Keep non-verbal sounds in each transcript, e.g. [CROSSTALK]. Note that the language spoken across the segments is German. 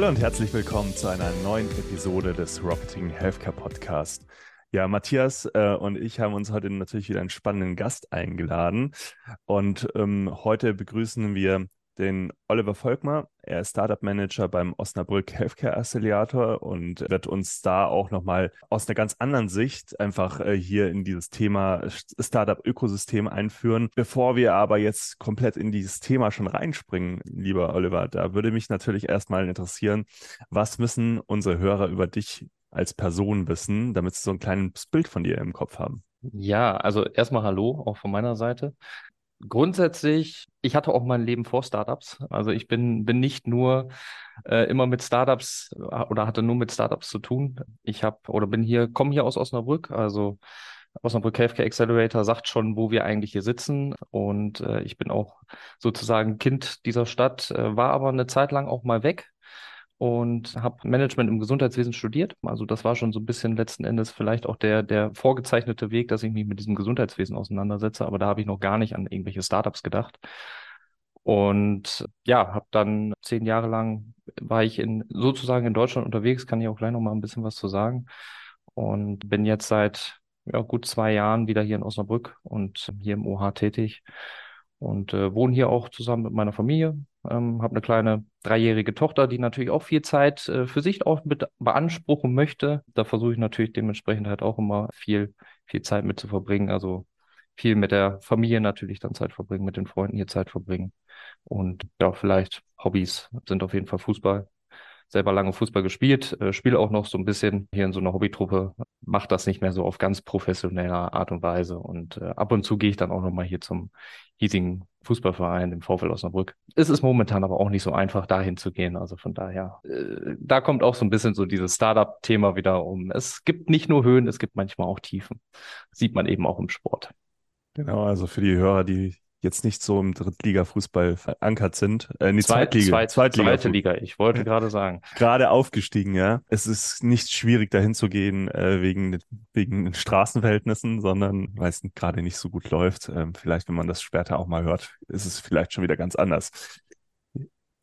Hallo und herzlich willkommen zu einer neuen Episode des Rocketing Healthcare Podcast. Ja, Matthias äh, und ich haben uns heute natürlich wieder einen spannenden Gast eingeladen. Und ähm, heute begrüßen wir den Oliver Volkmar. Er ist Startup Manager beim Osnabrück Healthcare Accelerator und wird uns da auch nochmal aus einer ganz anderen Sicht einfach äh, hier in dieses Thema Startup-Ökosystem einführen. Bevor wir aber jetzt komplett in dieses Thema schon reinspringen, lieber Oliver, da würde mich natürlich erstmal interessieren, was müssen unsere Hörer über dich als Person wissen, damit sie so ein kleines Bild von dir im Kopf haben? Ja, also erstmal Hallo, auch von meiner Seite. Grundsätzlich, ich hatte auch mein Leben vor Startups. Also ich bin, bin nicht nur äh, immer mit Startups äh, oder hatte nur mit Startups zu tun. Ich habe oder bin hier, komme hier aus Osnabrück, also Osnabrück Healthcare Accelerator sagt schon, wo wir eigentlich hier sitzen. Und äh, ich bin auch sozusagen Kind dieser Stadt, äh, war aber eine Zeit lang auch mal weg und habe Management im Gesundheitswesen studiert. Also das war schon so ein bisschen letzten Endes vielleicht auch der, der vorgezeichnete Weg, dass ich mich mit diesem Gesundheitswesen auseinandersetze. Aber da habe ich noch gar nicht an irgendwelche Startups gedacht. Und ja, habe dann zehn Jahre lang war ich in sozusagen in Deutschland unterwegs, kann ich auch gleich noch mal ein bisschen was zu sagen. Und bin jetzt seit ja, gut zwei Jahren wieder hier in Osnabrück und hier im OH tätig und äh, wohne hier auch zusammen mit meiner Familie. Ähm, habe eine kleine dreijährige Tochter, die natürlich auch viel Zeit äh, für sich auch mit beanspruchen möchte. Da versuche ich natürlich dementsprechend halt auch immer viel, viel Zeit mit zu verbringen. Also viel mit der Familie natürlich dann Zeit verbringen, mit den Freunden hier Zeit verbringen. Und ja, vielleicht Hobbys sind auf jeden Fall Fußball selber lange Fußball gespielt, äh, spiele auch noch so ein bisschen hier in so einer Hobbytruppe, mache das nicht mehr so auf ganz professioneller Art und Weise. Und äh, ab und zu gehe ich dann auch nochmal hier zum hiesigen Fußballverein im VfL Osnabrück. Es ist momentan aber auch nicht so einfach, dahin zu gehen. Also von daher, äh, da kommt auch so ein bisschen so dieses Startup-Thema wieder um. Es gibt nicht nur Höhen, es gibt manchmal auch Tiefen. Sieht man eben auch im Sport. Genau, also für die Hörer, die jetzt nicht so im Drittliga-Fußball verankert sind. Äh, die Zweit, Zweitliga. Zweit, Zweitliga. Zweite Liga, ich wollte gerade sagen. Gerade aufgestiegen, ja. Es ist nicht schwierig, dahin zu gehen äh, wegen, wegen Straßenverhältnissen, sondern weil es gerade nicht so gut läuft. Ähm, vielleicht, wenn man das später auch mal hört, ist es vielleicht schon wieder ganz anders.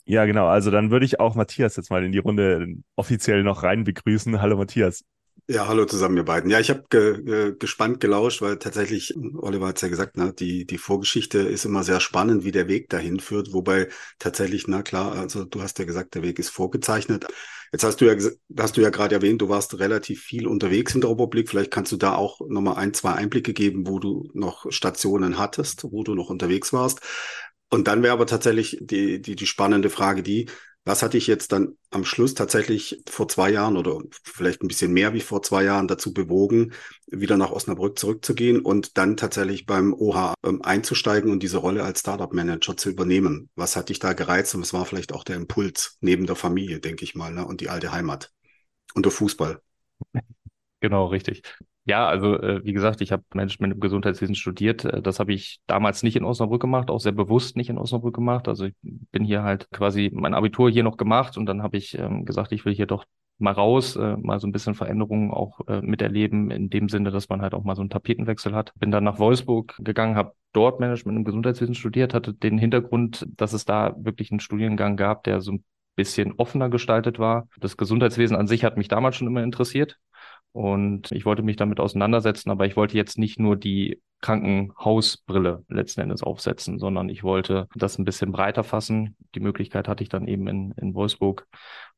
Ja, genau. Also dann würde ich auch Matthias jetzt mal in die Runde offiziell noch rein begrüßen. Hallo Matthias. Ja, hallo zusammen, ihr beiden. Ja, ich habe ge, äh, gespannt gelauscht, weil tatsächlich, Oliver hat es ja gesagt, ne, die, die Vorgeschichte ist immer sehr spannend, wie der Weg dahin führt. Wobei tatsächlich, na klar, also du hast ja gesagt, der Weg ist vorgezeichnet. Jetzt hast du ja hast du ja gerade erwähnt, du warst relativ viel unterwegs in der Republik. Vielleicht kannst du da auch nochmal ein, zwei Einblicke geben, wo du noch Stationen hattest, wo du noch unterwegs warst. Und dann wäre aber tatsächlich die, die, die spannende Frage die, was hat dich jetzt dann am Schluss tatsächlich vor zwei Jahren oder vielleicht ein bisschen mehr wie vor zwei Jahren dazu bewogen, wieder nach Osnabrück zurückzugehen und dann tatsächlich beim OH einzusteigen und diese Rolle als Startup Manager zu übernehmen? Was hat dich da gereizt und was war vielleicht auch der Impuls neben der Familie, denke ich mal, ne? und die alte Heimat und der Fußball? [LAUGHS] Genau, richtig. Ja, also äh, wie gesagt, ich habe Management im Gesundheitswesen studiert. Äh, das habe ich damals nicht in Osnabrück gemacht, auch sehr bewusst nicht in Osnabrück gemacht. Also ich bin hier halt quasi mein Abitur hier noch gemacht und dann habe ich ähm, gesagt, ich will hier doch mal raus, äh, mal so ein bisschen Veränderungen auch äh, miterleben, in dem Sinne, dass man halt auch mal so einen Tapetenwechsel hat. Bin dann nach Wolfsburg gegangen, habe dort Management im Gesundheitswesen studiert, hatte den Hintergrund, dass es da wirklich einen Studiengang gab, der so ein bisschen offener gestaltet war. Das Gesundheitswesen an sich hat mich damals schon immer interessiert. Und ich wollte mich damit auseinandersetzen, aber ich wollte jetzt nicht nur die Krankenhausbrille letzten Endes aufsetzen, sondern ich wollte das ein bisschen breiter fassen. Die Möglichkeit hatte ich dann eben in, in Wolfsburg.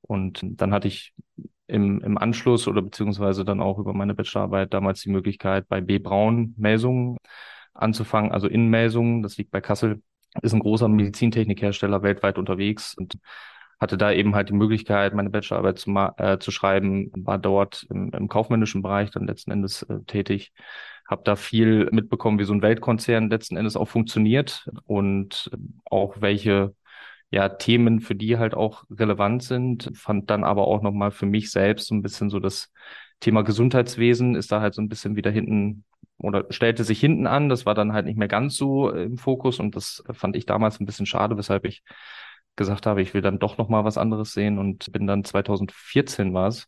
Und dann hatte ich im, im Anschluss oder beziehungsweise dann auch über meine Bachelorarbeit damals die Möglichkeit, bei B. Braun Melsungen anzufangen, also in Melsungen, das liegt bei Kassel, ist ein großer Medizintechnikhersteller weltweit unterwegs und hatte da eben halt die Möglichkeit, meine Bachelorarbeit zu, äh, zu schreiben, war dort im, im kaufmännischen Bereich dann letzten Endes äh, tätig, habe da viel mitbekommen, wie so ein Weltkonzern letzten Endes auch funktioniert und auch welche ja, Themen für die halt auch relevant sind, fand dann aber auch nochmal für mich selbst so ein bisschen so das Thema Gesundheitswesen ist da halt so ein bisschen wieder hinten oder stellte sich hinten an. Das war dann halt nicht mehr ganz so im Fokus und das fand ich damals ein bisschen schade, weshalb ich gesagt habe, ich will dann doch noch mal was anderes sehen und bin dann 2014 war es,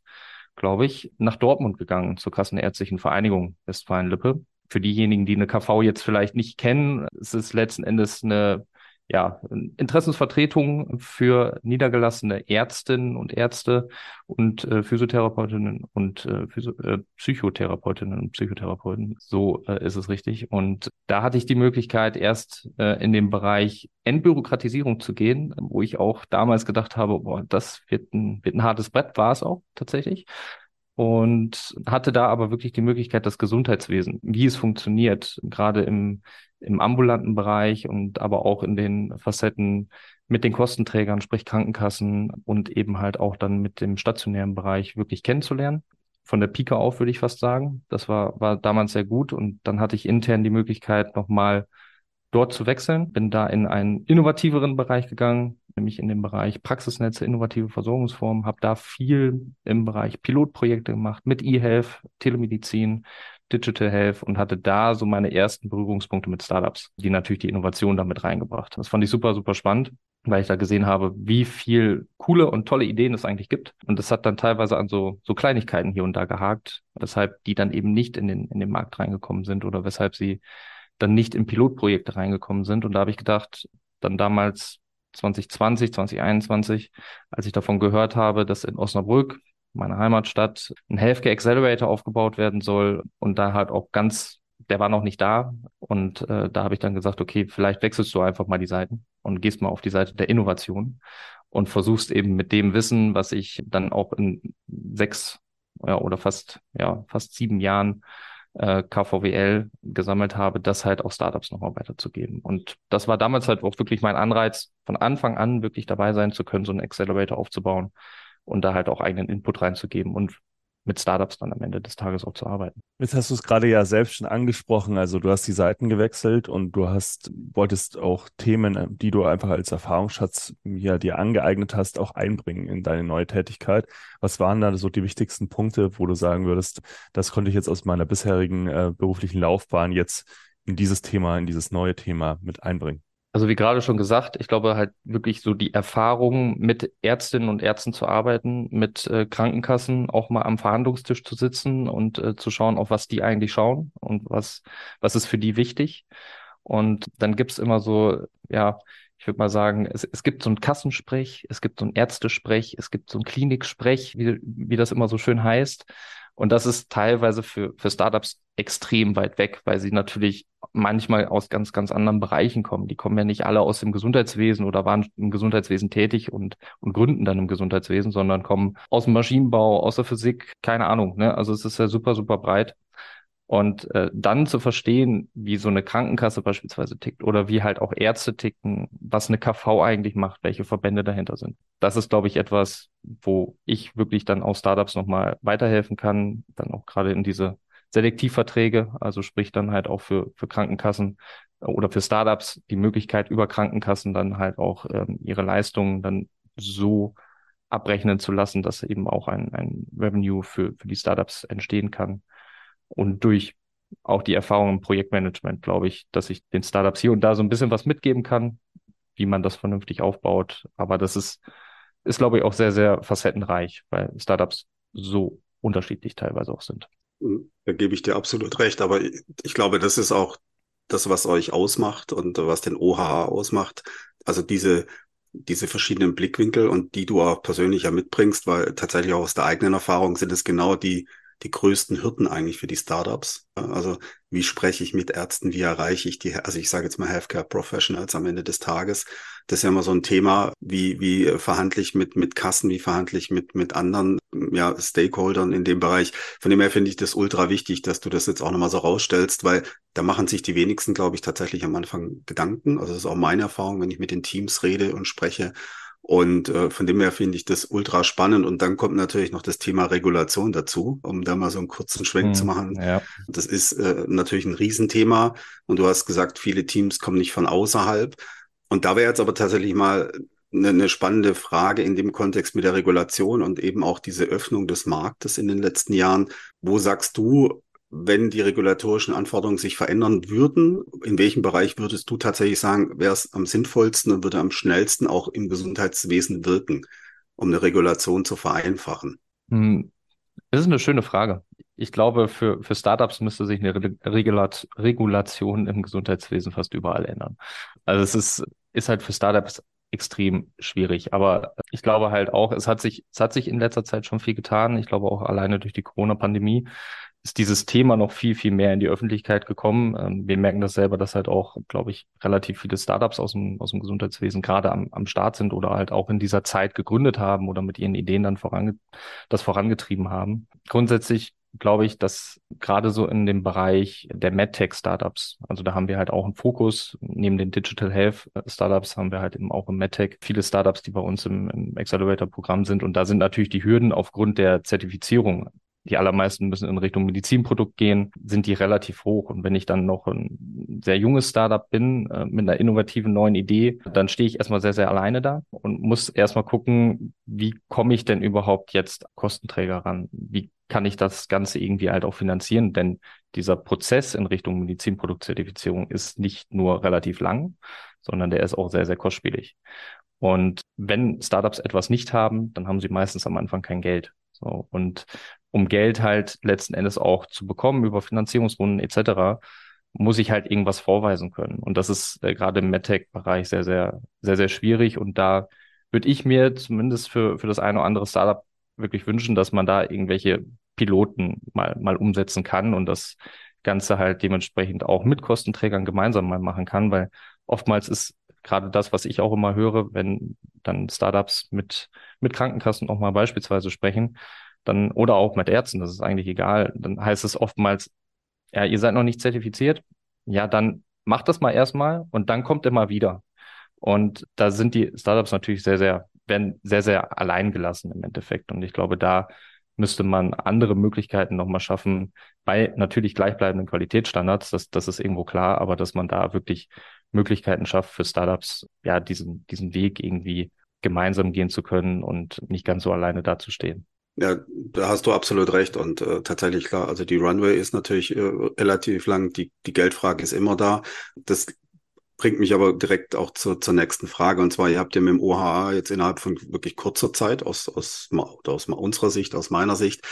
glaube ich, nach Dortmund gegangen zur Kassenärztlichen Vereinigung Westfalen-Lippe. Für diejenigen, die eine KV jetzt vielleicht nicht kennen, es ist letzten Endes eine ja, Interessensvertretung für niedergelassene Ärztinnen und Ärzte und äh, Physiotherapeutinnen und äh, Physio äh, Psychotherapeutinnen und Psychotherapeuten. So äh, ist es richtig. Und da hatte ich die Möglichkeit, erst äh, in den Bereich Entbürokratisierung zu gehen, wo ich auch damals gedacht habe, boah, das wird ein, wird ein hartes Brett, war es auch tatsächlich und hatte da aber wirklich die Möglichkeit, das Gesundheitswesen, wie es funktioniert, gerade im, im ambulanten Bereich und aber auch in den Facetten mit den Kostenträgern, sprich Krankenkassen und eben halt auch dann mit dem stationären Bereich wirklich kennenzulernen. Von der Pike auf, würde ich fast sagen. Das war, war damals sehr gut und dann hatte ich intern die Möglichkeit, nochmal dort zu wechseln. Bin da in einen innovativeren Bereich gegangen, nämlich in dem Bereich Praxisnetze, innovative Versorgungsformen, habe da viel im Bereich Pilotprojekte gemacht mit eHealth, Telemedizin, Digital Health und hatte da so meine ersten Berührungspunkte mit Startups, die natürlich die Innovation damit reingebracht. Das fand ich super, super spannend, weil ich da gesehen habe, wie viel coole und tolle Ideen es eigentlich gibt. Und das hat dann teilweise an so, so Kleinigkeiten hier und da gehakt, weshalb die dann eben nicht in den, in den Markt reingekommen sind oder weshalb sie dann nicht in Pilotprojekte reingekommen sind. Und da habe ich gedacht, dann damals 2020, 2021, als ich davon gehört habe, dass in Osnabrück, meiner Heimatstadt, ein Healthcare Accelerator aufgebaut werden soll und da halt auch ganz, der war noch nicht da und äh, da habe ich dann gesagt, okay, vielleicht wechselst du einfach mal die Seiten und gehst mal auf die Seite der Innovation und versuchst eben mit dem Wissen, was ich dann auch in sechs ja, oder fast ja fast sieben Jahren äh, KVWL gesammelt habe, das halt auch Startups nochmal weiterzugeben. Und das war damals halt auch wirklich mein Anreiz, von Anfang an wirklich dabei sein zu können, so einen Accelerator aufzubauen und da halt auch eigenen Input reinzugeben und mit Startups dann am Ende des Tages auch zu arbeiten. Jetzt hast du es gerade ja selbst schon angesprochen. Also du hast die Seiten gewechselt und du hast, wolltest auch Themen, die du einfach als Erfahrungsschatz ja, dir angeeignet hast, auch einbringen in deine neue Tätigkeit. Was waren da so die wichtigsten Punkte, wo du sagen würdest, das konnte ich jetzt aus meiner bisherigen äh, beruflichen Laufbahn jetzt in dieses Thema, in dieses neue Thema mit einbringen? Also wie gerade schon gesagt, ich glaube halt wirklich so die Erfahrung mit Ärztinnen und Ärzten zu arbeiten, mit äh, Krankenkassen auch mal am Verhandlungstisch zu sitzen und äh, zu schauen, auf was die eigentlich schauen und was, was ist für die wichtig. Und dann gibt's immer so, ja, ich würde mal sagen, es, es gibt so ein Kassensprech, es gibt so ein Ärztesprech, es gibt so ein Kliniksprech, wie, wie das immer so schön heißt. Und das ist teilweise für, für Startups extrem weit weg, weil sie natürlich manchmal aus ganz, ganz anderen Bereichen kommen. Die kommen ja nicht alle aus dem Gesundheitswesen oder waren im Gesundheitswesen tätig und, und gründen dann im Gesundheitswesen, sondern kommen aus dem Maschinenbau, aus der Physik, keine Ahnung. Ne? Also es ist ja super, super breit. Und äh, dann zu verstehen, wie so eine Krankenkasse beispielsweise tickt oder wie halt auch Ärzte ticken, was eine KV eigentlich macht, welche Verbände dahinter sind. Das ist, glaube ich, etwas, wo ich wirklich dann auch Startups nochmal weiterhelfen kann, dann auch gerade in diese Selektivverträge, also sprich dann halt auch für, für Krankenkassen oder für Startups die Möglichkeit über Krankenkassen dann halt auch ähm, ihre Leistungen dann so abrechnen zu lassen, dass eben auch ein, ein Revenue für, für die Startups entstehen kann. Und durch auch die Erfahrung im Projektmanagement glaube ich, dass ich den Startups hier und da so ein bisschen was mitgeben kann, wie man das vernünftig aufbaut. Aber das ist, ist glaube ich, auch sehr, sehr facettenreich, weil Startups so unterschiedlich teilweise auch sind. Da gebe ich dir absolut recht. Aber ich glaube, das ist auch das, was euch ausmacht und was den OHH ausmacht. Also diese, diese verschiedenen Blickwinkel und die du auch persönlich ja mitbringst, weil tatsächlich auch aus der eigenen Erfahrung sind es genau die, die größten Hürden eigentlich für die Startups. Also wie spreche ich mit Ärzten, wie erreiche ich die, also ich sage jetzt mal Healthcare Professionals am Ende des Tages. Das ist ja immer so ein Thema, wie, wie verhandle ich mit, mit Kassen, wie verhandle ich mit, mit anderen ja, Stakeholdern in dem Bereich. Von dem her finde ich das ultra wichtig, dass du das jetzt auch nochmal so rausstellst, weil da machen sich die wenigsten, glaube ich, tatsächlich am Anfang Gedanken. Also das ist auch meine Erfahrung, wenn ich mit den Teams rede und spreche und äh, von dem her finde ich das ultra spannend. Und dann kommt natürlich noch das Thema Regulation dazu, um da mal so einen kurzen Schwenk hm, zu machen. Ja. Das ist äh, natürlich ein Riesenthema. Und du hast gesagt, viele Teams kommen nicht von außerhalb. Und da wäre jetzt aber tatsächlich mal eine, eine spannende Frage in dem Kontext mit der Regulation und eben auch diese Öffnung des Marktes in den letzten Jahren. Wo sagst du, wenn die regulatorischen Anforderungen sich verändern würden, in welchem Bereich würdest du tatsächlich sagen, wäre es am sinnvollsten und würde am schnellsten auch im Gesundheitswesen wirken, um eine Regulation zu vereinfachen? Hm, das ist eine schöne Frage. Ich glaube, für, für Startups müsste sich eine Regulat Regulation im Gesundheitswesen fast überall ändern. Also es ist ist halt für Startups extrem schwierig. Aber ich glaube halt auch, es hat sich, es hat sich in letzter Zeit schon viel getan. Ich glaube auch alleine durch die Corona-Pandemie ist dieses Thema noch viel, viel mehr in die Öffentlichkeit gekommen. Ähm, wir merken das selber, dass halt auch, glaube ich, relativ viele Startups aus dem, aus dem Gesundheitswesen gerade am, am Start sind oder halt auch in dieser Zeit gegründet haben oder mit ihren Ideen dann vorange das vorangetrieben haben. Grundsätzlich glaube ich, dass gerade so in dem Bereich der MedTech-Startups, also da haben wir halt auch einen Fokus. Neben den Digital Health-Startups haben wir halt eben auch im MedTech viele Startups, die bei uns im, im Accelerator-Programm sind. Und da sind natürlich die Hürden aufgrund der Zertifizierung die allermeisten müssen in Richtung Medizinprodukt gehen, sind die relativ hoch. Und wenn ich dann noch ein sehr junges Startup bin, äh, mit einer innovativen neuen Idee, dann stehe ich erstmal sehr, sehr alleine da und muss erstmal gucken, wie komme ich denn überhaupt jetzt Kostenträger ran? Wie kann ich das Ganze irgendwie halt auch finanzieren? Denn dieser Prozess in Richtung Medizinproduktzertifizierung ist nicht nur relativ lang, sondern der ist auch sehr, sehr kostspielig. Und wenn Startups etwas nicht haben, dann haben sie meistens am Anfang kein Geld. So, und um Geld halt letzten Endes auch zu bekommen über Finanzierungsrunden etc., muss ich halt irgendwas vorweisen können. Und das ist äh, gerade im MedTech-Bereich sehr, sehr, sehr, sehr schwierig. Und da würde ich mir zumindest für, für das eine oder andere Startup wirklich wünschen, dass man da irgendwelche Piloten mal, mal umsetzen kann und das Ganze halt dementsprechend auch mit Kostenträgern gemeinsam mal machen kann, weil oftmals ist gerade das, was ich auch immer höre, wenn dann Startups mit, mit Krankenkassen auch mal beispielsweise sprechen, dann, oder auch mit Ärzten, das ist eigentlich egal, dann heißt es oftmals, ja, ihr seid noch nicht zertifiziert, ja, dann macht das mal erstmal und dann kommt immer wieder. Und da sind die Startups natürlich sehr, sehr, werden sehr, sehr allein gelassen im Endeffekt. Und ich glaube, da müsste man andere Möglichkeiten nochmal schaffen, bei natürlich gleichbleibenden Qualitätsstandards, das, das ist irgendwo klar, aber dass man da wirklich Möglichkeiten schafft für Startups, ja, diesen, diesen Weg irgendwie gemeinsam gehen zu können und nicht ganz so alleine dazustehen. Ja, da hast du absolut recht und äh, tatsächlich klar, also die Runway ist natürlich äh, relativ lang, die, die Geldfrage ist immer da. Das bringt mich aber direkt auch zu, zur nächsten Frage und zwar, ihr habt ja mit dem OHA jetzt innerhalb von wirklich kurzer Zeit aus, aus, aus unserer Sicht, aus meiner Sicht,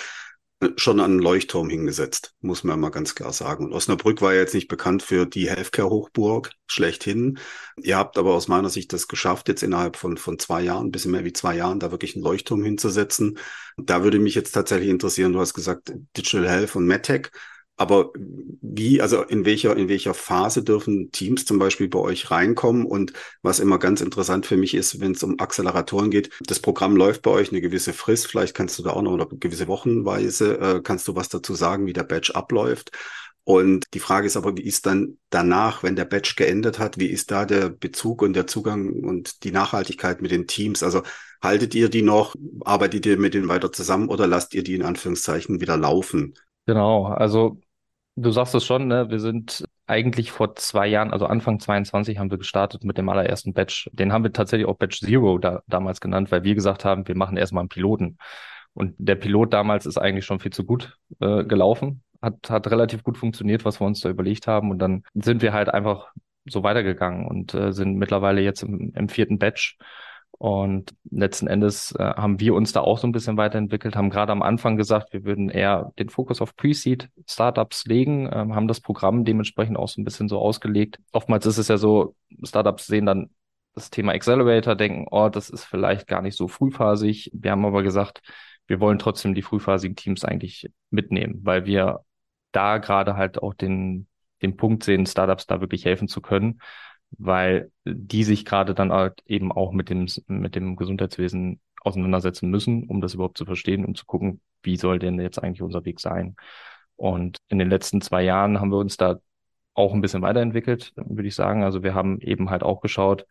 schon an einen Leuchtturm hingesetzt, muss man mal ganz klar sagen. Und Osnabrück war ja jetzt nicht bekannt für die Healthcare-Hochburg schlechthin. Ihr habt aber aus meiner Sicht das geschafft, jetzt innerhalb von, von zwei Jahren, ein bisschen mehr wie zwei Jahren, da wirklich einen Leuchtturm hinzusetzen. Da würde mich jetzt tatsächlich interessieren, du hast gesagt Digital Health und MedTech. Aber wie, also in welcher, in welcher Phase dürfen Teams zum Beispiel bei euch reinkommen? Und was immer ganz interessant für mich ist, wenn es um Acceleratoren geht, das Programm läuft bei euch eine gewisse Frist. Vielleicht kannst du da auch noch oder gewisse Wochenweise, äh, kannst du was dazu sagen, wie der Batch abläuft? Und die Frage ist aber, wie ist dann danach, wenn der Batch geendet hat, wie ist da der Bezug und der Zugang und die Nachhaltigkeit mit den Teams? Also haltet ihr die noch, arbeitet ihr mit denen weiter zusammen oder lasst ihr die in Anführungszeichen wieder laufen? Genau, also Du sagst es schon, ne? Wir sind eigentlich vor zwei Jahren, also Anfang 22 haben wir gestartet mit dem allerersten Batch. Den haben wir tatsächlich auch Batch Zero da, damals genannt, weil wir gesagt haben, wir machen erstmal einen Piloten. Und der Pilot damals ist eigentlich schon viel zu gut äh, gelaufen, hat, hat relativ gut funktioniert, was wir uns da überlegt haben. Und dann sind wir halt einfach so weitergegangen und äh, sind mittlerweile jetzt im, im vierten Batch und letzten Endes äh, haben wir uns da auch so ein bisschen weiterentwickelt, haben gerade am Anfang gesagt, wir würden eher den Fokus auf Pre-Seed-Startups legen, ähm, haben das Programm dementsprechend auch so ein bisschen so ausgelegt. Oftmals ist es ja so, Startups sehen dann das Thema Accelerator, denken, oh, das ist vielleicht gar nicht so frühphasig. Wir haben aber gesagt, wir wollen trotzdem die frühphasigen Teams eigentlich mitnehmen, weil wir da gerade halt auch den, den Punkt sehen, Startups da wirklich helfen zu können weil die sich gerade dann halt eben auch mit dem, mit dem Gesundheitswesen auseinandersetzen müssen, um das überhaupt zu verstehen, um zu gucken, wie soll denn jetzt eigentlich unser Weg sein. Und in den letzten zwei Jahren haben wir uns da auch ein bisschen weiterentwickelt, würde ich sagen. Also wir haben eben halt auch geschaut,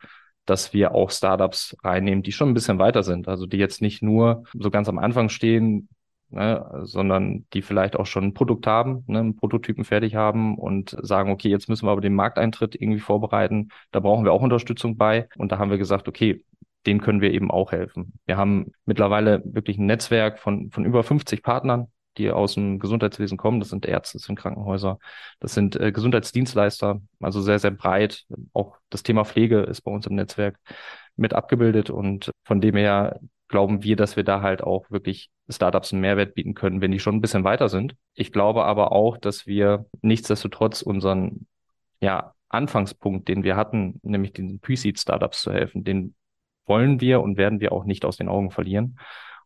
dass wir auch Startups reinnehmen, die schon ein bisschen weiter sind. Also die jetzt nicht nur so ganz am Anfang stehen, ne, sondern die vielleicht auch schon ein Produkt haben, ne, einen Prototypen fertig haben und sagen, okay, jetzt müssen wir aber den Markteintritt irgendwie vorbereiten. Da brauchen wir auch Unterstützung bei. Und da haben wir gesagt, okay, denen können wir eben auch helfen. Wir haben mittlerweile wirklich ein Netzwerk von, von über 50 Partnern, die aus dem Gesundheitswesen kommen. Das sind Ärzte, das sind Krankenhäuser, das sind äh, Gesundheitsdienstleister, also sehr, sehr breit. Auch das Thema Pflege ist bei uns im Netzwerk mit abgebildet und von dem her glauben wir, dass wir da halt auch wirklich Startups einen Mehrwert bieten können, wenn die schon ein bisschen weiter sind. Ich glaube aber auch, dass wir nichtsdestotrotz unseren ja, Anfangspunkt, den wir hatten, nämlich den Pre-Seed-Startups zu helfen, den wollen wir und werden wir auch nicht aus den Augen verlieren.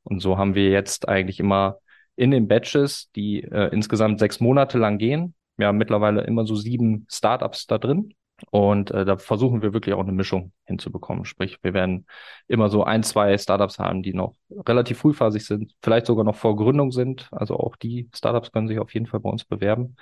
Und so haben wir jetzt eigentlich immer in den Batches, die äh, insgesamt sechs Monate lang gehen, ja mittlerweile immer so sieben Startups da drin. Und äh, da versuchen wir wirklich auch eine Mischung hinzubekommen. Sprich, wir werden immer so ein, zwei Startups haben, die noch relativ frühphasig sind, vielleicht sogar noch vor Gründung sind. Also auch die Startups können sich auf jeden Fall bei uns bewerben.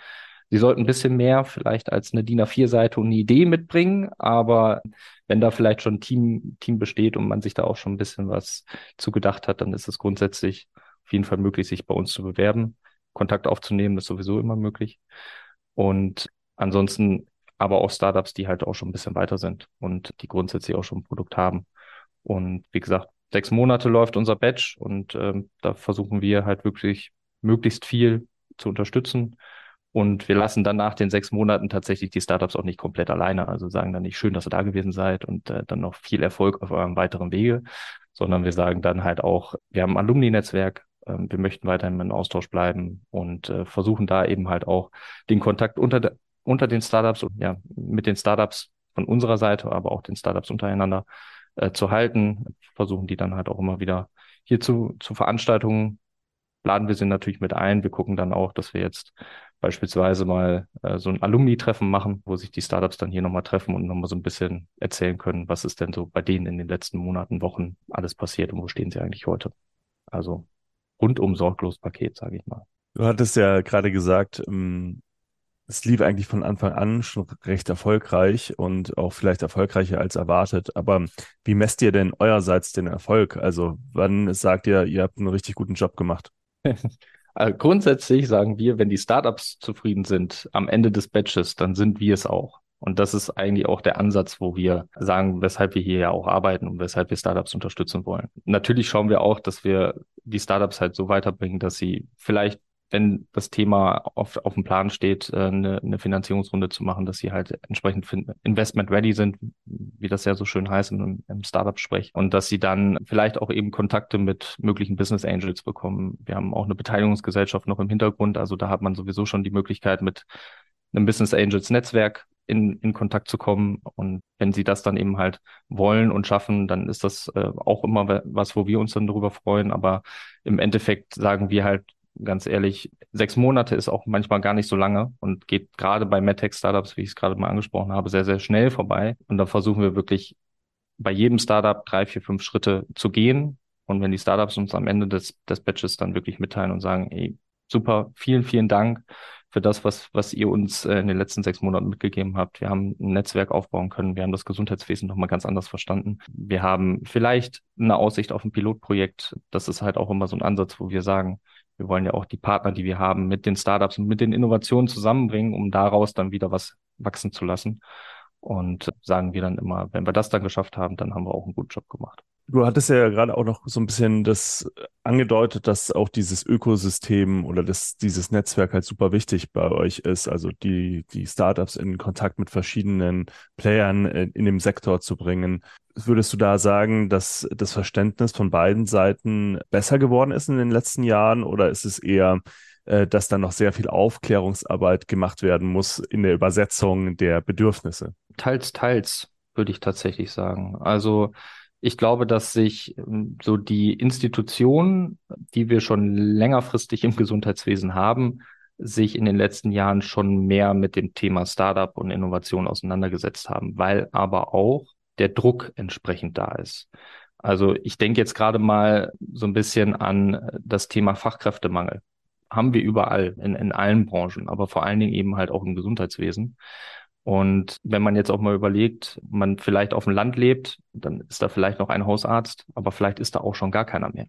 Sie sollten ein bisschen mehr vielleicht als eine DIN A4-Seite und eine Idee mitbringen, aber wenn da vielleicht schon ein Team, Team besteht und man sich da auch schon ein bisschen was zugedacht hat, dann ist es grundsätzlich auf jeden Fall möglich, sich bei uns zu bewerben. Kontakt aufzunehmen ist sowieso immer möglich. Und ansonsten aber auch Startups, die halt auch schon ein bisschen weiter sind und die grundsätzlich auch schon ein Produkt haben. Und wie gesagt, sechs Monate läuft unser Batch und ähm, da versuchen wir halt wirklich möglichst viel zu unterstützen und wir lassen dann nach den sechs Monaten tatsächlich die Startups auch nicht komplett alleine. Also sagen dann nicht schön, dass ihr da gewesen seid und äh, dann noch viel Erfolg auf eurem weiteren Wege, sondern wir sagen dann halt auch, wir haben ein Alumni-Netzwerk, äh, wir möchten weiterhin im Austausch bleiben und äh, versuchen da eben halt auch den Kontakt unter, unter den Startups und ja, mit den Startups von unserer Seite, aber auch den Startups untereinander äh, zu halten, versuchen die dann halt auch immer wieder hier zu, zu Veranstaltungen laden wir sie natürlich mit ein. Wir gucken dann auch, dass wir jetzt beispielsweise mal äh, so ein Alumni-Treffen machen, wo sich die Startups dann hier nochmal treffen und nochmal so ein bisschen erzählen können, was ist denn so bei denen in den letzten Monaten, Wochen alles passiert und wo stehen sie eigentlich heute. Also rundum sorglos Paket, sage ich mal. Du hattest ja gerade gesagt, ähm, es lief eigentlich von Anfang an schon recht erfolgreich und auch vielleicht erfolgreicher als erwartet. Aber wie messt ihr denn eurerseits den Erfolg? Also wann sagt ihr, ihr habt einen richtig guten Job gemacht? [LAUGHS] Also grundsätzlich sagen wir, wenn die Startups zufrieden sind am Ende des Batches, dann sind wir es auch. Und das ist eigentlich auch der Ansatz, wo wir sagen, weshalb wir hier ja auch arbeiten und weshalb wir Startups unterstützen wollen. Natürlich schauen wir auch, dass wir die Startups halt so weiterbringen, dass sie vielleicht wenn das Thema auf, auf dem Plan steht, äh, eine, eine Finanzierungsrunde zu machen, dass sie halt entsprechend investment ready sind, wie das ja so schön heißt im, im Startup-Sprech, und dass sie dann vielleicht auch eben Kontakte mit möglichen Business Angels bekommen. Wir haben auch eine Beteiligungsgesellschaft noch im Hintergrund, also da hat man sowieso schon die Möglichkeit, mit einem Business Angels Netzwerk in, in Kontakt zu kommen. Und wenn sie das dann eben halt wollen und schaffen, dann ist das äh, auch immer was, wo wir uns dann darüber freuen. Aber im Endeffekt sagen wir halt, ganz ehrlich, sechs Monate ist auch manchmal gar nicht so lange und geht gerade bei MedTech-Startups, wie ich es gerade mal angesprochen habe, sehr, sehr schnell vorbei. Und da versuchen wir wirklich bei jedem Startup drei, vier, fünf Schritte zu gehen. Und wenn die Startups uns am Ende des, des Batches dann wirklich mitteilen und sagen, ey, super, vielen, vielen Dank für das, was, was ihr uns äh, in den letzten sechs Monaten mitgegeben habt. Wir haben ein Netzwerk aufbauen können. Wir haben das Gesundheitswesen nochmal ganz anders verstanden. Wir haben vielleicht eine Aussicht auf ein Pilotprojekt. Das ist halt auch immer so ein Ansatz, wo wir sagen, wir wollen ja auch die Partner, die wir haben, mit den Startups und mit den Innovationen zusammenbringen, um daraus dann wieder was wachsen zu lassen. Und sagen wir dann immer, wenn wir das dann geschafft haben, dann haben wir auch einen guten Job gemacht. Du hattest ja gerade auch noch so ein bisschen das angedeutet, dass auch dieses Ökosystem oder das, dieses Netzwerk halt super wichtig bei euch ist. Also die, die Startups in Kontakt mit verschiedenen Playern in, in dem Sektor zu bringen. Würdest du da sagen, dass das Verständnis von beiden Seiten besser geworden ist in den letzten Jahren oder ist es eher, äh, dass da noch sehr viel Aufklärungsarbeit gemacht werden muss in der Übersetzung der Bedürfnisse? Teils, teils, würde ich tatsächlich sagen. Also ich glaube, dass sich ähm, so die Institutionen, die wir schon längerfristig im Gesundheitswesen haben, sich in den letzten Jahren schon mehr mit dem Thema Startup und Innovation auseinandergesetzt haben, weil aber auch der Druck entsprechend da ist. Also ich denke jetzt gerade mal so ein bisschen an das Thema Fachkräftemangel. Haben wir überall in, in allen Branchen, aber vor allen Dingen eben halt auch im Gesundheitswesen. Und wenn man jetzt auch mal überlegt, man vielleicht auf dem Land lebt, dann ist da vielleicht noch ein Hausarzt, aber vielleicht ist da auch schon gar keiner mehr.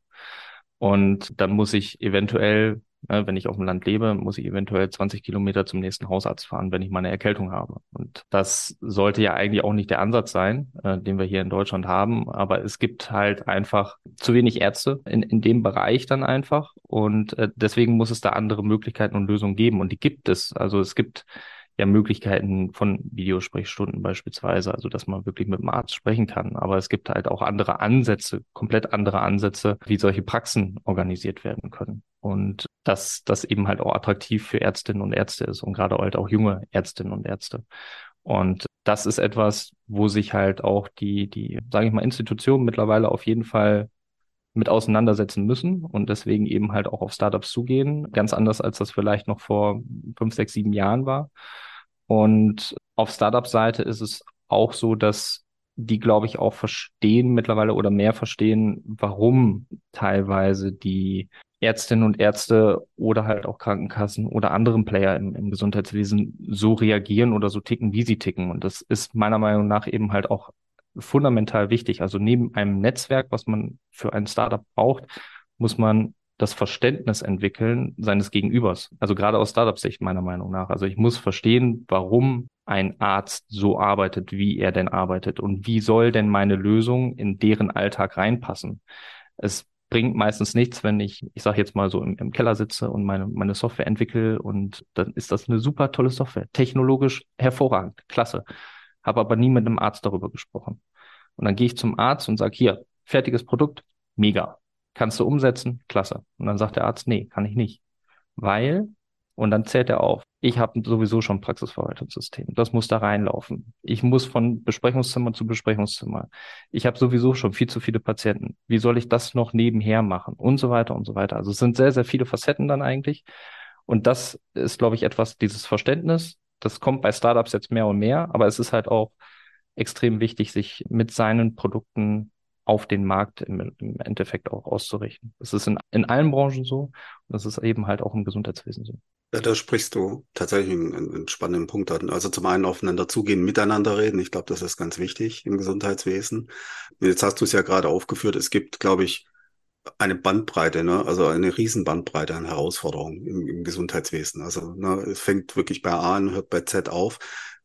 Und dann muss ich eventuell, ne, wenn ich auf dem Land lebe, muss ich eventuell 20 Kilometer zum nächsten Hausarzt fahren, wenn ich mal eine Erkältung habe. Und das sollte ja eigentlich auch nicht der Ansatz sein, äh, den wir hier in Deutschland haben. Aber es gibt halt einfach zu wenig Ärzte in, in dem Bereich dann einfach. Und äh, deswegen muss es da andere Möglichkeiten und Lösungen geben. Und die gibt es. Also es gibt ja Möglichkeiten von Videosprechstunden beispielsweise, also dass man wirklich mit dem Arzt sprechen kann. Aber es gibt halt auch andere Ansätze, komplett andere Ansätze, wie solche Praxen organisiert werden können. Und dass das eben halt auch attraktiv für Ärztinnen und Ärzte ist und gerade halt auch junge Ärztinnen und Ärzte. Und das ist etwas, wo sich halt auch die, die, sage ich mal, Institutionen mittlerweile auf jeden Fall mit auseinandersetzen müssen und deswegen eben halt auch auf Startups zugehen. Ganz anders, als das vielleicht noch vor fünf, sechs, sieben Jahren war. Und auf Startup-Seite ist es auch so, dass die, glaube ich, auch verstehen mittlerweile oder mehr verstehen, warum teilweise die Ärztinnen und Ärzte oder halt auch Krankenkassen oder anderen Player im, im Gesundheitswesen so reagieren oder so ticken, wie sie ticken. Und das ist meiner Meinung nach eben halt auch fundamental wichtig. Also neben einem Netzwerk, was man für ein Startup braucht, muss man das Verständnis entwickeln seines Gegenübers. Also gerade aus Startup-Sicht meiner Meinung nach. Also ich muss verstehen, warum ein Arzt so arbeitet, wie er denn arbeitet und wie soll denn meine Lösung in deren Alltag reinpassen. Es bringt meistens nichts, wenn ich, ich sage jetzt mal so im, im, Keller sitze und meine, meine Software entwickle und dann ist das eine super tolle Software, technologisch hervorragend, klasse. Habe aber nie mit einem Arzt darüber gesprochen. Und dann gehe ich zum Arzt und sage, hier, fertiges Produkt, mega. Kannst du umsetzen? Klasse. Und dann sagt der Arzt, nee, kann ich nicht. Weil, und dann zählt er auf, ich habe sowieso schon Praxisverwaltungssystem. Das muss da reinlaufen. Ich muss von Besprechungszimmer zu Besprechungszimmer. Ich habe sowieso schon viel zu viele Patienten. Wie soll ich das noch nebenher machen? Und so weiter und so weiter. Also es sind sehr, sehr viele Facetten dann eigentlich. Und das ist, glaube ich, etwas, dieses Verständnis, das kommt bei Startups jetzt mehr und mehr, aber es ist halt auch extrem wichtig, sich mit seinen Produkten auf den Markt im, im Endeffekt auch auszurichten. Das ist in, in allen Branchen so und das ist eben halt auch im Gesundheitswesen so. Ja, da sprichst du tatsächlich einen, einen spannenden Punkt an. Also zum einen aufeinander zugehen, miteinander reden. Ich glaube, das ist ganz wichtig im Gesundheitswesen. Jetzt hast du es ja gerade aufgeführt. Es gibt, glaube ich, eine Bandbreite, ne? also eine riesen Bandbreite an Herausforderungen im, im Gesundheitswesen. Also ne, es fängt wirklich bei A und hört bei Z auf.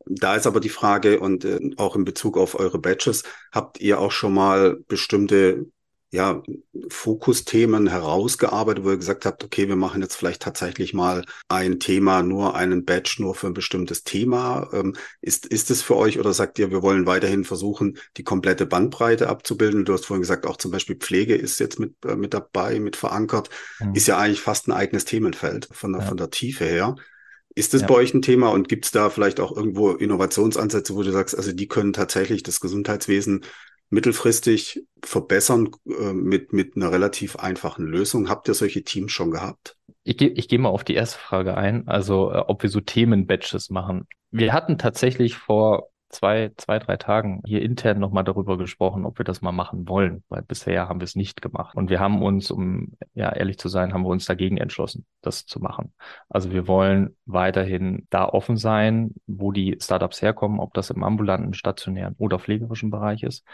Da ist aber die Frage und äh, auch in Bezug auf eure Badges, habt ihr auch schon mal bestimmte ja, Fokusthemen herausgearbeitet, wo ihr gesagt habt, okay, wir machen jetzt vielleicht tatsächlich mal ein Thema, nur einen Badge, nur für ein bestimmtes Thema. Ähm, ist, ist es für euch oder sagt ihr, wir wollen weiterhin versuchen, die komplette Bandbreite abzubilden? Du hast vorhin gesagt, auch zum Beispiel Pflege ist jetzt mit, äh, mit dabei, mit verankert. Mhm. Ist ja eigentlich fast ein eigenes Themenfeld von der, ja. von der Tiefe her. Ist das ja. bei euch ein Thema und gibt es da vielleicht auch irgendwo Innovationsansätze, wo du sagst, also die können tatsächlich das Gesundheitswesen mittelfristig verbessern äh, mit, mit einer relativ einfachen Lösung? Habt ihr solche Teams schon gehabt? Ich gehe ich geh mal auf die erste Frage ein, also äh, ob wir so Themen-Batches machen. Wir hatten tatsächlich vor zwei, zwei, drei Tagen hier intern nochmal darüber gesprochen, ob wir das mal machen wollen, weil bisher haben wir es nicht gemacht. Und wir haben uns, um ja ehrlich zu sein, haben wir uns dagegen entschlossen, das zu machen. Also wir wollen weiterhin da offen sein, wo die Startups herkommen, ob das im ambulanten, stationären oder pflegerischen Bereich ist.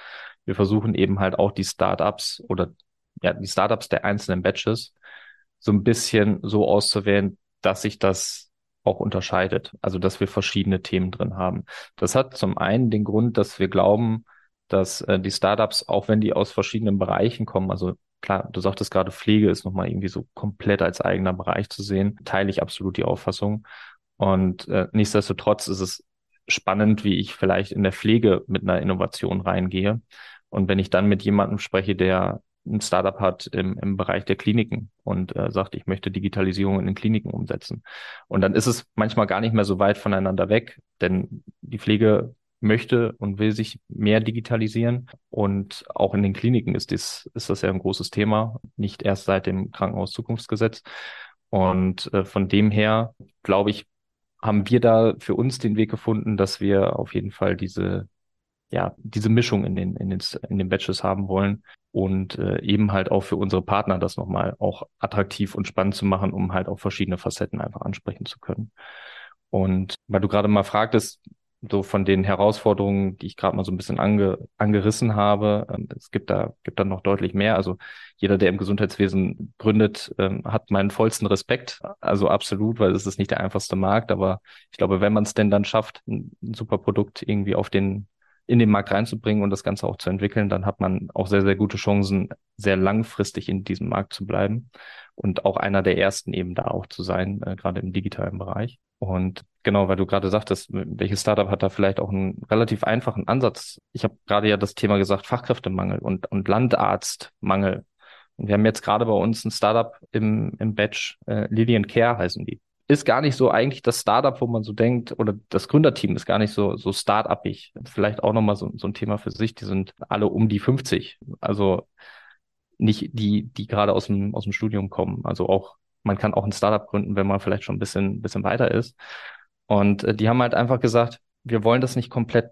Wir versuchen eben halt auch die Startups oder ja, die Startups der einzelnen Batches so ein bisschen so auszuwählen, dass sich das auch unterscheidet. Also, dass wir verschiedene Themen drin haben. Das hat zum einen den Grund, dass wir glauben, dass äh, die Startups, auch wenn die aus verschiedenen Bereichen kommen, also klar, du sagtest gerade, Pflege ist nochmal irgendwie so komplett als eigener Bereich zu sehen, teile ich absolut die Auffassung. Und äh, nichtsdestotrotz ist es spannend, wie ich vielleicht in der Pflege mit einer Innovation reingehe. Und wenn ich dann mit jemandem spreche, der ein Startup hat im, im Bereich der Kliniken und äh, sagt, ich möchte Digitalisierung in den Kliniken umsetzen. Und dann ist es manchmal gar nicht mehr so weit voneinander weg, denn die Pflege möchte und will sich mehr digitalisieren. Und auch in den Kliniken ist, dies, ist das ja ein großes Thema, nicht erst seit dem Krankenhauszukunftsgesetz. Und äh, von dem her, glaube ich, haben wir da für uns den Weg gefunden, dass wir auf jeden Fall diese ja, diese Mischung in den, in den, in den Batches haben wollen und äh, eben halt auch für unsere Partner das nochmal auch attraktiv und spannend zu machen, um halt auch verschiedene Facetten einfach ansprechen zu können. Und weil du gerade mal fragtest, so von den Herausforderungen, die ich gerade mal so ein bisschen ange, angerissen habe, ähm, es gibt da, gibt da noch deutlich mehr. Also jeder, der im Gesundheitswesen gründet, ähm, hat meinen vollsten Respekt. Also absolut, weil es ist nicht der einfachste Markt. Aber ich glaube, wenn man es denn dann schafft, ein, ein super Produkt irgendwie auf den in den Markt reinzubringen und das Ganze auch zu entwickeln, dann hat man auch sehr, sehr gute Chancen, sehr langfristig in diesem Markt zu bleiben und auch einer der ersten eben da auch zu sein, äh, gerade im digitalen Bereich. Und genau, weil du gerade sagtest, welches Startup hat da vielleicht auch einen relativ einfachen Ansatz? Ich habe gerade ja das Thema gesagt, Fachkräftemangel und, und Landarztmangel. Und wir haben jetzt gerade bei uns ein Startup im, im Batch, äh, Lillian Care heißen die ist gar nicht so eigentlich das Startup, wo man so denkt, oder das Gründerteam ist gar nicht so, so start-upig. Vielleicht auch nochmal so, so ein Thema für sich. Die sind alle um die 50. Also nicht die, die gerade aus dem, aus dem Studium kommen. Also auch, man kann auch ein Startup gründen, wenn man vielleicht schon ein bisschen, bisschen weiter ist. Und äh, die haben halt einfach gesagt, wir wollen das nicht komplett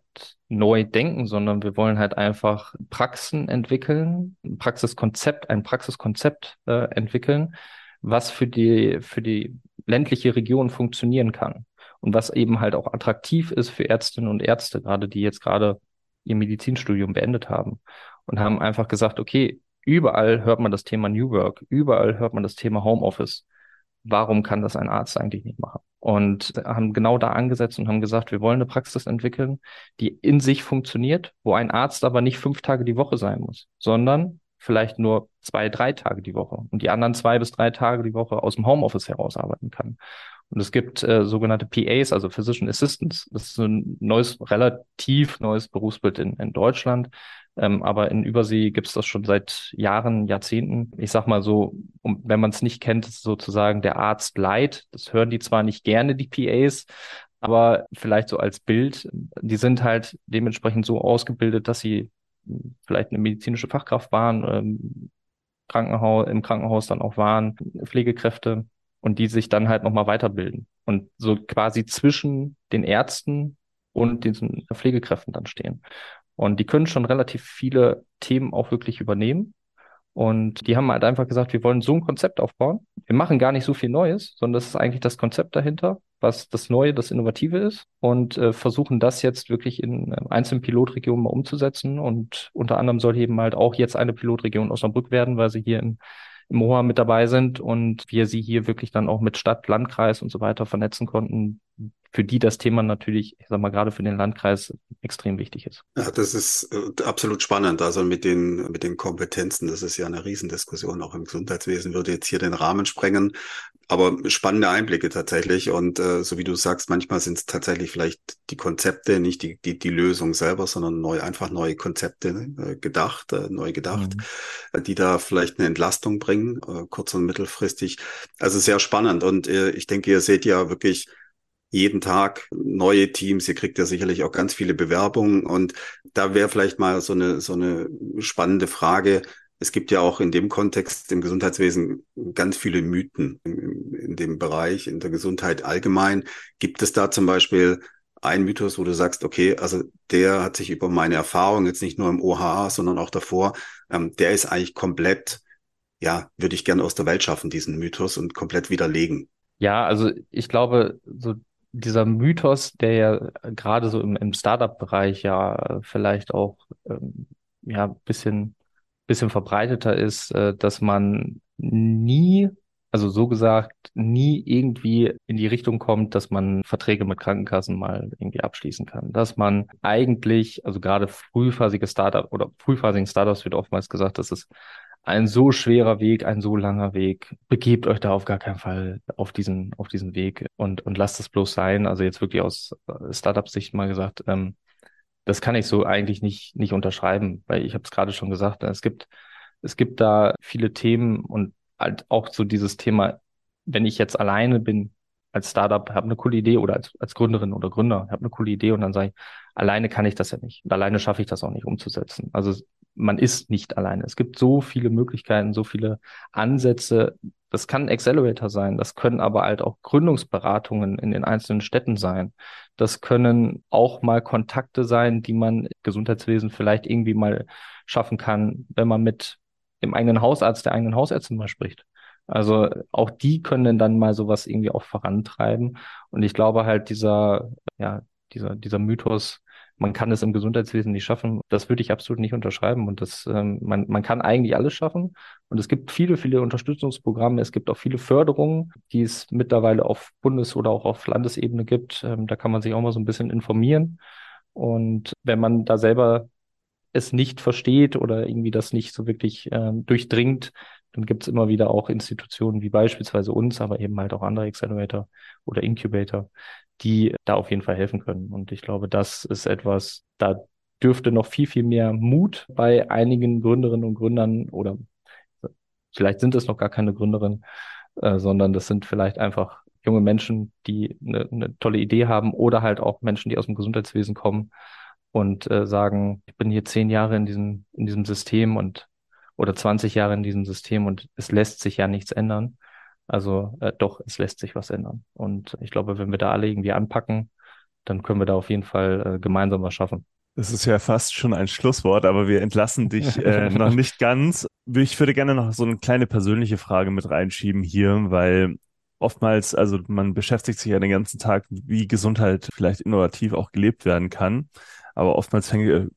neu denken, sondern wir wollen halt einfach Praxen entwickeln, ein Praxiskonzept, ein Praxiskonzept äh, entwickeln, was für die, für die ländliche Region funktionieren kann und was eben halt auch attraktiv ist für Ärztinnen und Ärzte, gerade die jetzt gerade ihr Medizinstudium beendet haben und haben einfach gesagt, okay, überall hört man das Thema New Work, überall hört man das Thema Homeoffice. Warum kann das ein Arzt eigentlich nicht machen? Und haben genau da angesetzt und haben gesagt, wir wollen eine Praxis entwickeln, die in sich funktioniert, wo ein Arzt aber nicht fünf Tage die Woche sein muss, sondern vielleicht nur zwei, drei Tage die Woche und die anderen zwei bis drei Tage die Woche aus dem Homeoffice heraus arbeiten kann. Und es gibt äh, sogenannte PAs, also Physician Assistants. Das ist ein neues, relativ neues Berufsbild in, in Deutschland. Ähm, aber in Übersee gibt es das schon seit Jahren, Jahrzehnten. Ich sag mal so, um, wenn man es nicht kennt, ist sozusagen der Arzt leid. Das hören die zwar nicht gerne, die PAs, aber vielleicht so als Bild, die sind halt dementsprechend so ausgebildet, dass sie vielleicht eine medizinische Fachkraft waren, ähm, Krankenhaus, im Krankenhaus dann auch waren, Pflegekräfte und die sich dann halt nochmal weiterbilden und so quasi zwischen den Ärzten und diesen Pflegekräften dann stehen. Und die können schon relativ viele Themen auch wirklich übernehmen. Und die haben halt einfach gesagt, wir wollen so ein Konzept aufbauen. Wir machen gar nicht so viel Neues, sondern das ist eigentlich das Konzept dahinter was das Neue, das Innovative ist und äh, versuchen das jetzt wirklich in äh, einzelnen Pilotregionen mal umzusetzen. Und unter anderem soll eben halt auch jetzt eine Pilotregion Osnabrück werden, weil sie hier im, im MOHA mit dabei sind und wir sie hier wirklich dann auch mit Stadt, Landkreis und so weiter vernetzen konnten, für die das Thema natürlich, ich sag mal, gerade für den Landkreis extrem wichtig ist. Ja, das ist äh, absolut spannend. Also mit den, mit den Kompetenzen, das ist ja eine Riesendiskussion auch im Gesundheitswesen, würde jetzt hier den Rahmen sprengen. Aber spannende Einblicke tatsächlich. Und äh, so wie du sagst, manchmal sind es tatsächlich vielleicht die Konzepte, nicht die, die, die Lösung selber, sondern neu, einfach neue Konzepte äh, gedacht, äh, neu gedacht, mhm. die da vielleicht eine Entlastung bringen, äh, kurz- und mittelfristig. Also sehr spannend. Und äh, ich denke, ihr seht ja wirklich jeden Tag neue Teams. Ihr kriegt ja sicherlich auch ganz viele Bewerbungen. Und da wäre vielleicht mal so eine, so eine spannende Frage es gibt ja auch in dem Kontext im Gesundheitswesen ganz viele Mythen in, in, dem Bereich, in der Gesundheit allgemein. Gibt es da zum Beispiel einen Mythos, wo du sagst, okay, also der hat sich über meine Erfahrung jetzt nicht nur im OHA, sondern auch davor, ähm, der ist eigentlich komplett, ja, würde ich gerne aus der Welt schaffen, diesen Mythos und komplett widerlegen. Ja, also ich glaube, so dieser Mythos, der ja gerade so im, im Startup-Bereich ja vielleicht auch ähm, ja bisschen bisschen verbreiteter ist, äh, dass man nie, also so gesagt, nie irgendwie in die Richtung kommt, dass man Verträge mit Krankenkassen mal irgendwie abschließen kann. Dass man eigentlich, also gerade frühphasige Startup oder frühphasigen Startups wird oftmals gesagt, dass es ein so schwerer Weg, ein so langer Weg. Begebt euch da auf gar keinen Fall auf diesen, auf diesen Weg und, und lasst es bloß sein. Also jetzt wirklich aus äh, Startup-Sicht mal gesagt, ähm, das kann ich so eigentlich nicht, nicht unterschreiben, weil ich habe es gerade schon gesagt, es gibt, es gibt da viele Themen und halt auch so dieses Thema, wenn ich jetzt alleine bin als Startup, habe eine coole Idee oder als, als Gründerin oder Gründer, habe eine coole Idee und dann sage ich, alleine kann ich das ja nicht. Und alleine schaffe ich das auch nicht umzusetzen. Also man ist nicht alleine. Es gibt so viele Möglichkeiten, so viele Ansätze. Das kann ein Accelerator sein, das können aber halt auch Gründungsberatungen in den einzelnen Städten sein. Das können auch mal Kontakte sein, die man im Gesundheitswesen vielleicht irgendwie mal schaffen kann, wenn man mit dem eigenen Hausarzt, der eigenen Hausärztin mal spricht. Also auch die können dann mal sowas irgendwie auch vorantreiben. Und ich glaube halt dieser, ja, dieser, dieser Mythos, man kann es im Gesundheitswesen nicht schaffen. Das würde ich absolut nicht unterschreiben. Und das, ähm, man, man kann eigentlich alles schaffen. Und es gibt viele, viele Unterstützungsprogramme. Es gibt auch viele Förderungen, die es mittlerweile auf Bundes- oder auch auf Landesebene gibt. Ähm, da kann man sich auch mal so ein bisschen informieren. Und wenn man da selber es nicht versteht oder irgendwie das nicht so wirklich ähm, durchdringt, dann gibt es immer wieder auch Institutionen wie beispielsweise uns, aber eben halt auch andere Accelerator oder Incubator, die da auf jeden Fall helfen können. Und ich glaube, das ist etwas, da dürfte noch viel, viel mehr Mut bei einigen Gründerinnen und Gründern oder vielleicht sind es noch gar keine Gründerinnen, äh, sondern das sind vielleicht einfach junge Menschen, die eine, eine tolle Idee haben oder halt auch Menschen, die aus dem Gesundheitswesen kommen und äh, sagen, ich bin hier zehn Jahre in diesem, in diesem System und oder 20 Jahre in diesem System und es lässt sich ja nichts ändern. Also äh, doch, es lässt sich was ändern. Und ich glaube, wenn wir da alle irgendwie anpacken, dann können wir da auf jeden Fall äh, gemeinsam was schaffen. Das ist ja fast schon ein Schlusswort, aber wir entlassen dich [LAUGHS] äh, noch nicht ganz. Ich würde gerne noch so eine kleine persönliche Frage mit reinschieben hier, weil oftmals, also man beschäftigt sich ja den ganzen Tag, wie Gesundheit vielleicht innovativ auch gelebt werden kann. Aber oftmals fängt,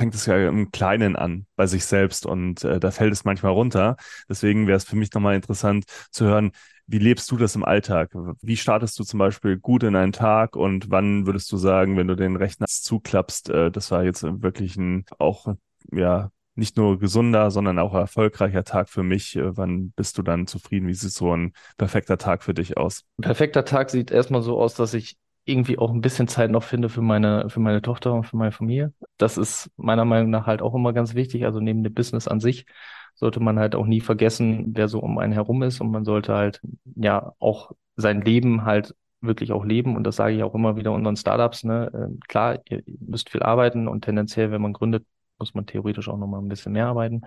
fängt es ja im Kleinen an, bei sich selbst und äh, da fällt es manchmal runter. Deswegen wäre es für mich nochmal interessant zu hören, wie lebst du das im Alltag? Wie startest du zum Beispiel gut in einen Tag und wann würdest du sagen, wenn du den Rechner zuklappst, äh, das war jetzt wirklich ein auch ja nicht nur gesunder, sondern auch erfolgreicher Tag für mich. Äh, wann bist du dann zufrieden? Wie sieht so ein perfekter Tag für dich aus? Ein perfekter Tag sieht erstmal so aus, dass ich irgendwie auch ein bisschen Zeit noch finde für meine, für meine Tochter und für meine Familie. Das ist meiner Meinung nach halt auch immer ganz wichtig. Also neben dem Business an sich sollte man halt auch nie vergessen, wer so um einen herum ist und man sollte halt ja auch sein Leben halt wirklich auch leben und das sage ich auch immer wieder unseren Startups. Ne? Äh, klar, ihr müsst viel arbeiten und tendenziell, wenn man gründet, muss man theoretisch auch noch mal ein bisschen mehr arbeiten.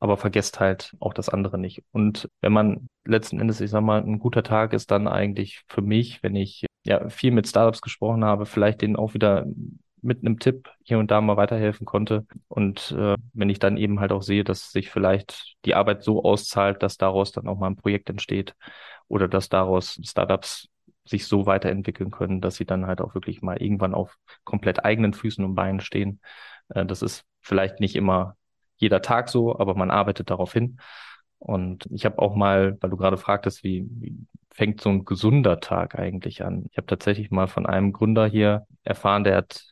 Aber vergesst halt auch das andere nicht. Und wenn man letzten Endes, ich sag mal, ein guter Tag ist dann eigentlich für mich, wenn ich ja viel mit Startups gesprochen habe, vielleicht denen auch wieder mit einem Tipp hier und da mal weiterhelfen konnte. Und äh, wenn ich dann eben halt auch sehe, dass sich vielleicht die Arbeit so auszahlt, dass daraus dann auch mal ein Projekt entsteht oder dass daraus Startups sich so weiterentwickeln können, dass sie dann halt auch wirklich mal irgendwann auf komplett eigenen Füßen und Beinen stehen. Äh, das ist vielleicht nicht immer jeder Tag so, aber man arbeitet darauf hin. Und ich habe auch mal, weil du gerade fragtest, wie, wie fängt so ein gesunder Tag eigentlich an? Ich habe tatsächlich mal von einem Gründer hier erfahren, der hat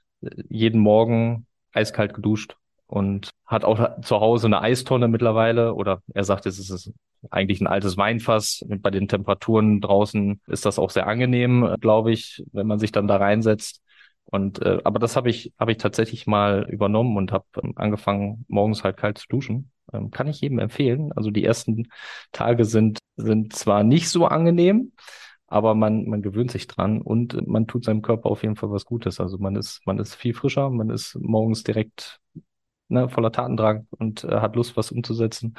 jeden Morgen eiskalt geduscht und hat auch zu Hause eine Eistonne mittlerweile oder er sagt, es ist eigentlich ein altes Weinfass. Bei den Temperaturen draußen ist das auch sehr angenehm, glaube ich, wenn man sich dann da reinsetzt. Und äh, aber das habe ich habe ich tatsächlich mal übernommen und habe ähm, angefangen morgens halt kalt zu duschen. Ähm, kann ich jedem empfehlen. Also die ersten Tage sind sind zwar nicht so angenehm, aber man, man gewöhnt sich dran und man tut seinem Körper auf jeden Fall was Gutes. Also man ist, man ist viel frischer, man ist morgens direkt ne, voller Tatendrang und äh, hat Lust, was umzusetzen.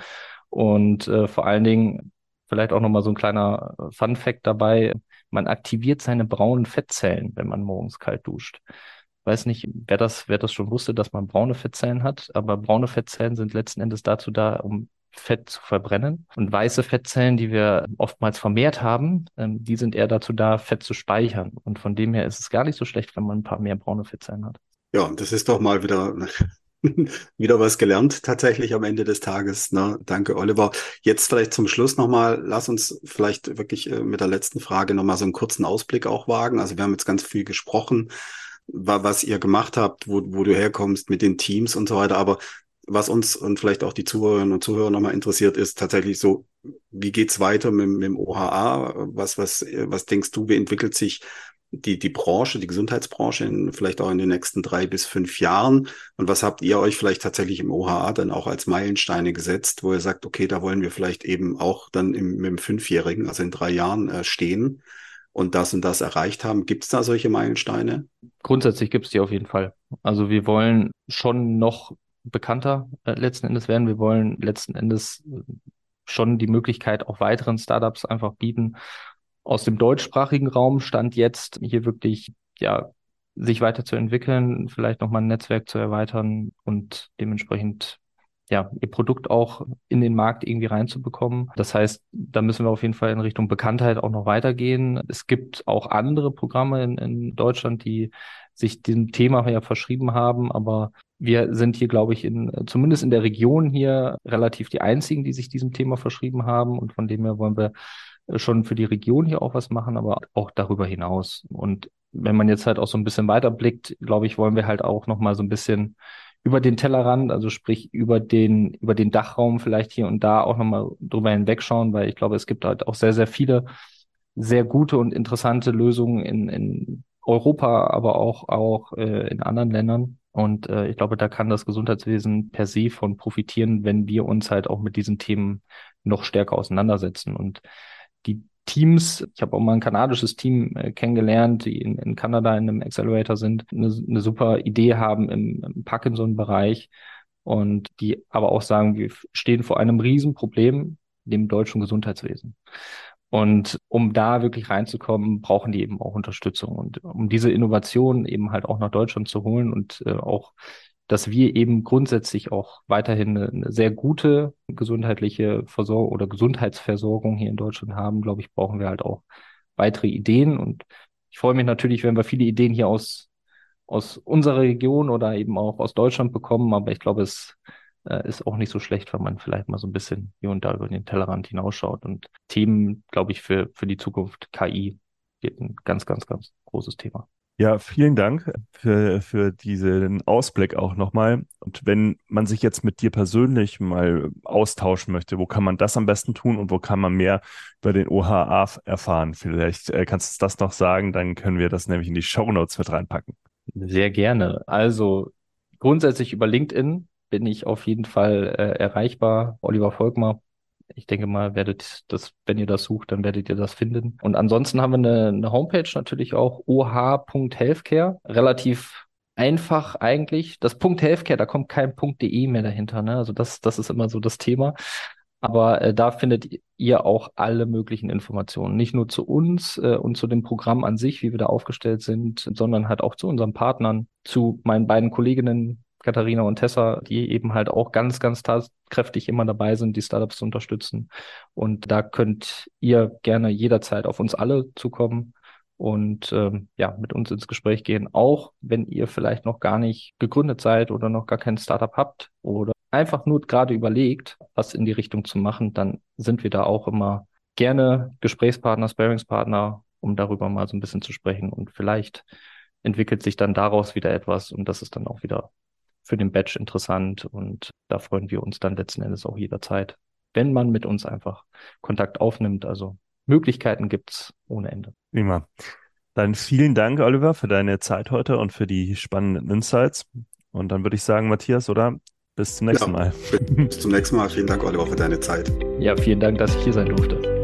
Und äh, vor allen Dingen, vielleicht auch nochmal so ein kleiner äh, Fun Fact dabei, man aktiviert seine braunen Fettzellen, wenn man morgens kalt duscht. Weiß nicht, wer das, wer das schon wusste, dass man braune Fettzellen hat, aber braune Fettzellen sind letzten Endes dazu da, um Fett zu verbrennen. Und weiße Fettzellen, die wir oftmals vermehrt haben, ähm, die sind eher dazu da, Fett zu speichern. Und von dem her ist es gar nicht so schlecht, wenn man ein paar mehr braune Fettzellen hat. Ja, das ist doch mal wieder [LAUGHS] wieder was gelernt tatsächlich am Ende des Tages. Ne? Danke, Oliver. Jetzt vielleicht zum Schluss nochmal, lass uns vielleicht wirklich äh, mit der letzten Frage nochmal so einen kurzen Ausblick auch wagen. Also wir haben jetzt ganz viel gesprochen, was ihr gemacht habt, wo, wo du herkommst mit den Teams und so weiter. Aber was uns und vielleicht auch die Zuhörerinnen und Zuhörer nochmal interessiert, ist tatsächlich so, wie geht's weiter mit, mit dem OHA? Was, was, was denkst du, wie entwickelt sich die, die Branche, die Gesundheitsbranche in, vielleicht auch in den nächsten drei bis fünf Jahren? Und was habt ihr euch vielleicht tatsächlich im OHA dann auch als Meilensteine gesetzt, wo ihr sagt, okay, da wollen wir vielleicht eben auch dann im, dem Fünfjährigen, also in drei Jahren äh, stehen und das und das erreicht haben? Gibt es da solche Meilensteine? Grundsätzlich gibt es die auf jeden Fall. Also wir wollen schon noch bekannter äh, letzten Endes werden. Wir wollen letzten Endes äh, schon die Möglichkeit auch weiteren Startups einfach bieten, aus dem deutschsprachigen Raum stand jetzt hier wirklich ja sich weiterzuentwickeln, vielleicht nochmal ein Netzwerk zu erweitern und dementsprechend ja, ihr Produkt auch in den Markt irgendwie reinzubekommen. Das heißt, da müssen wir auf jeden Fall in Richtung Bekanntheit auch noch weitergehen. Es gibt auch andere Programme in, in Deutschland, die sich dem Thema ja verschrieben haben, aber wir sind hier, glaube ich, in, zumindest in der Region hier relativ die einzigen, die sich diesem Thema verschrieben haben. Und von dem her wollen wir schon für die Region hier auch was machen, aber auch darüber hinaus. Und wenn man jetzt halt auch so ein bisschen weiterblickt, glaube ich, wollen wir halt auch nochmal so ein bisschen über den Tellerrand, also sprich über den, über den Dachraum vielleicht hier und da auch nochmal drüber hinwegschauen, weil ich glaube, es gibt halt auch sehr, sehr viele sehr gute und interessante Lösungen in, in Europa, aber auch, auch äh, in anderen Ländern. Und äh, ich glaube, da kann das Gesundheitswesen per se von profitieren, wenn wir uns halt auch mit diesen Themen noch stärker auseinandersetzen. Und die Teams. Ich habe auch mal ein kanadisches Team äh, kennengelernt, die in, in Kanada in einem Accelerator sind, eine, eine super Idee haben im, im Parkinson-Bereich und die aber auch sagen, wir stehen vor einem Riesenproblem, dem deutschen Gesundheitswesen. Und um da wirklich reinzukommen, brauchen die eben auch Unterstützung. Und um diese Innovation eben halt auch nach Deutschland zu holen und äh, auch, dass wir eben grundsätzlich auch weiterhin eine, sehr gute gesundheitliche Versorgung oder Gesundheitsversorgung hier in Deutschland haben, glaube ich, brauchen wir halt auch weitere Ideen. Und ich freue mich natürlich, wenn wir viele Ideen hier aus, aus unserer Region oder eben auch aus Deutschland bekommen. Aber ich glaube, es äh, ist auch nicht so schlecht, wenn man vielleicht mal so ein bisschen hier und da über den Tellerrand hinausschaut. Und Themen, glaube ich, für, für die Zukunft KI wird ein ganz, ganz, ganz großes Thema. Ja, vielen Dank für, für diesen Ausblick auch nochmal. Und wenn man sich jetzt mit dir persönlich mal austauschen möchte, wo kann man das am besten tun und wo kann man mehr über den OHA erfahren? Vielleicht äh, kannst du das noch sagen, dann können wir das nämlich in die Show Notes mit reinpacken. Sehr gerne. Also grundsätzlich über LinkedIn bin ich auf jeden Fall äh, erreichbar. Oliver Volkmar. Ich denke mal, werdet das, wenn ihr das sucht, dann werdet ihr das finden. Und ansonsten haben wir eine, eine Homepage natürlich auch oh.healthcare. Relativ einfach eigentlich. Das Punkt Healthcare, da kommt kein Punkt.de mehr dahinter. Ne? Also das, das ist immer so das Thema. Aber äh, da findet ihr auch alle möglichen Informationen. Nicht nur zu uns äh, und zu dem Programm an sich, wie wir da aufgestellt sind, sondern halt auch zu unseren Partnern, zu meinen beiden Kolleginnen Katharina und Tessa, die eben halt auch ganz, ganz kräftig immer dabei sind, die Startups zu unterstützen. Und da könnt ihr gerne jederzeit auf uns alle zukommen und ähm, ja, mit uns ins Gespräch gehen, auch wenn ihr vielleicht noch gar nicht gegründet seid oder noch gar kein Startup habt oder einfach nur gerade überlegt, was in die Richtung zu machen, dann sind wir da auch immer gerne Gesprächspartner, Sparingspartner, um darüber mal so ein bisschen zu sprechen und vielleicht entwickelt sich dann daraus wieder etwas und das ist dann auch wieder für den Batch interessant und da freuen wir uns dann letzten Endes auch jederzeit, wenn man mit uns einfach Kontakt aufnimmt. Also Möglichkeiten gibt's ohne Ende. Prima. Dann vielen Dank, Oliver, für deine Zeit heute und für die spannenden Insights. Und dann würde ich sagen, Matthias, oder? Bis zum nächsten ja, Mal. Bis zum nächsten Mal. Vielen Dank, Oliver, für deine Zeit. Ja, vielen Dank, dass ich hier sein durfte.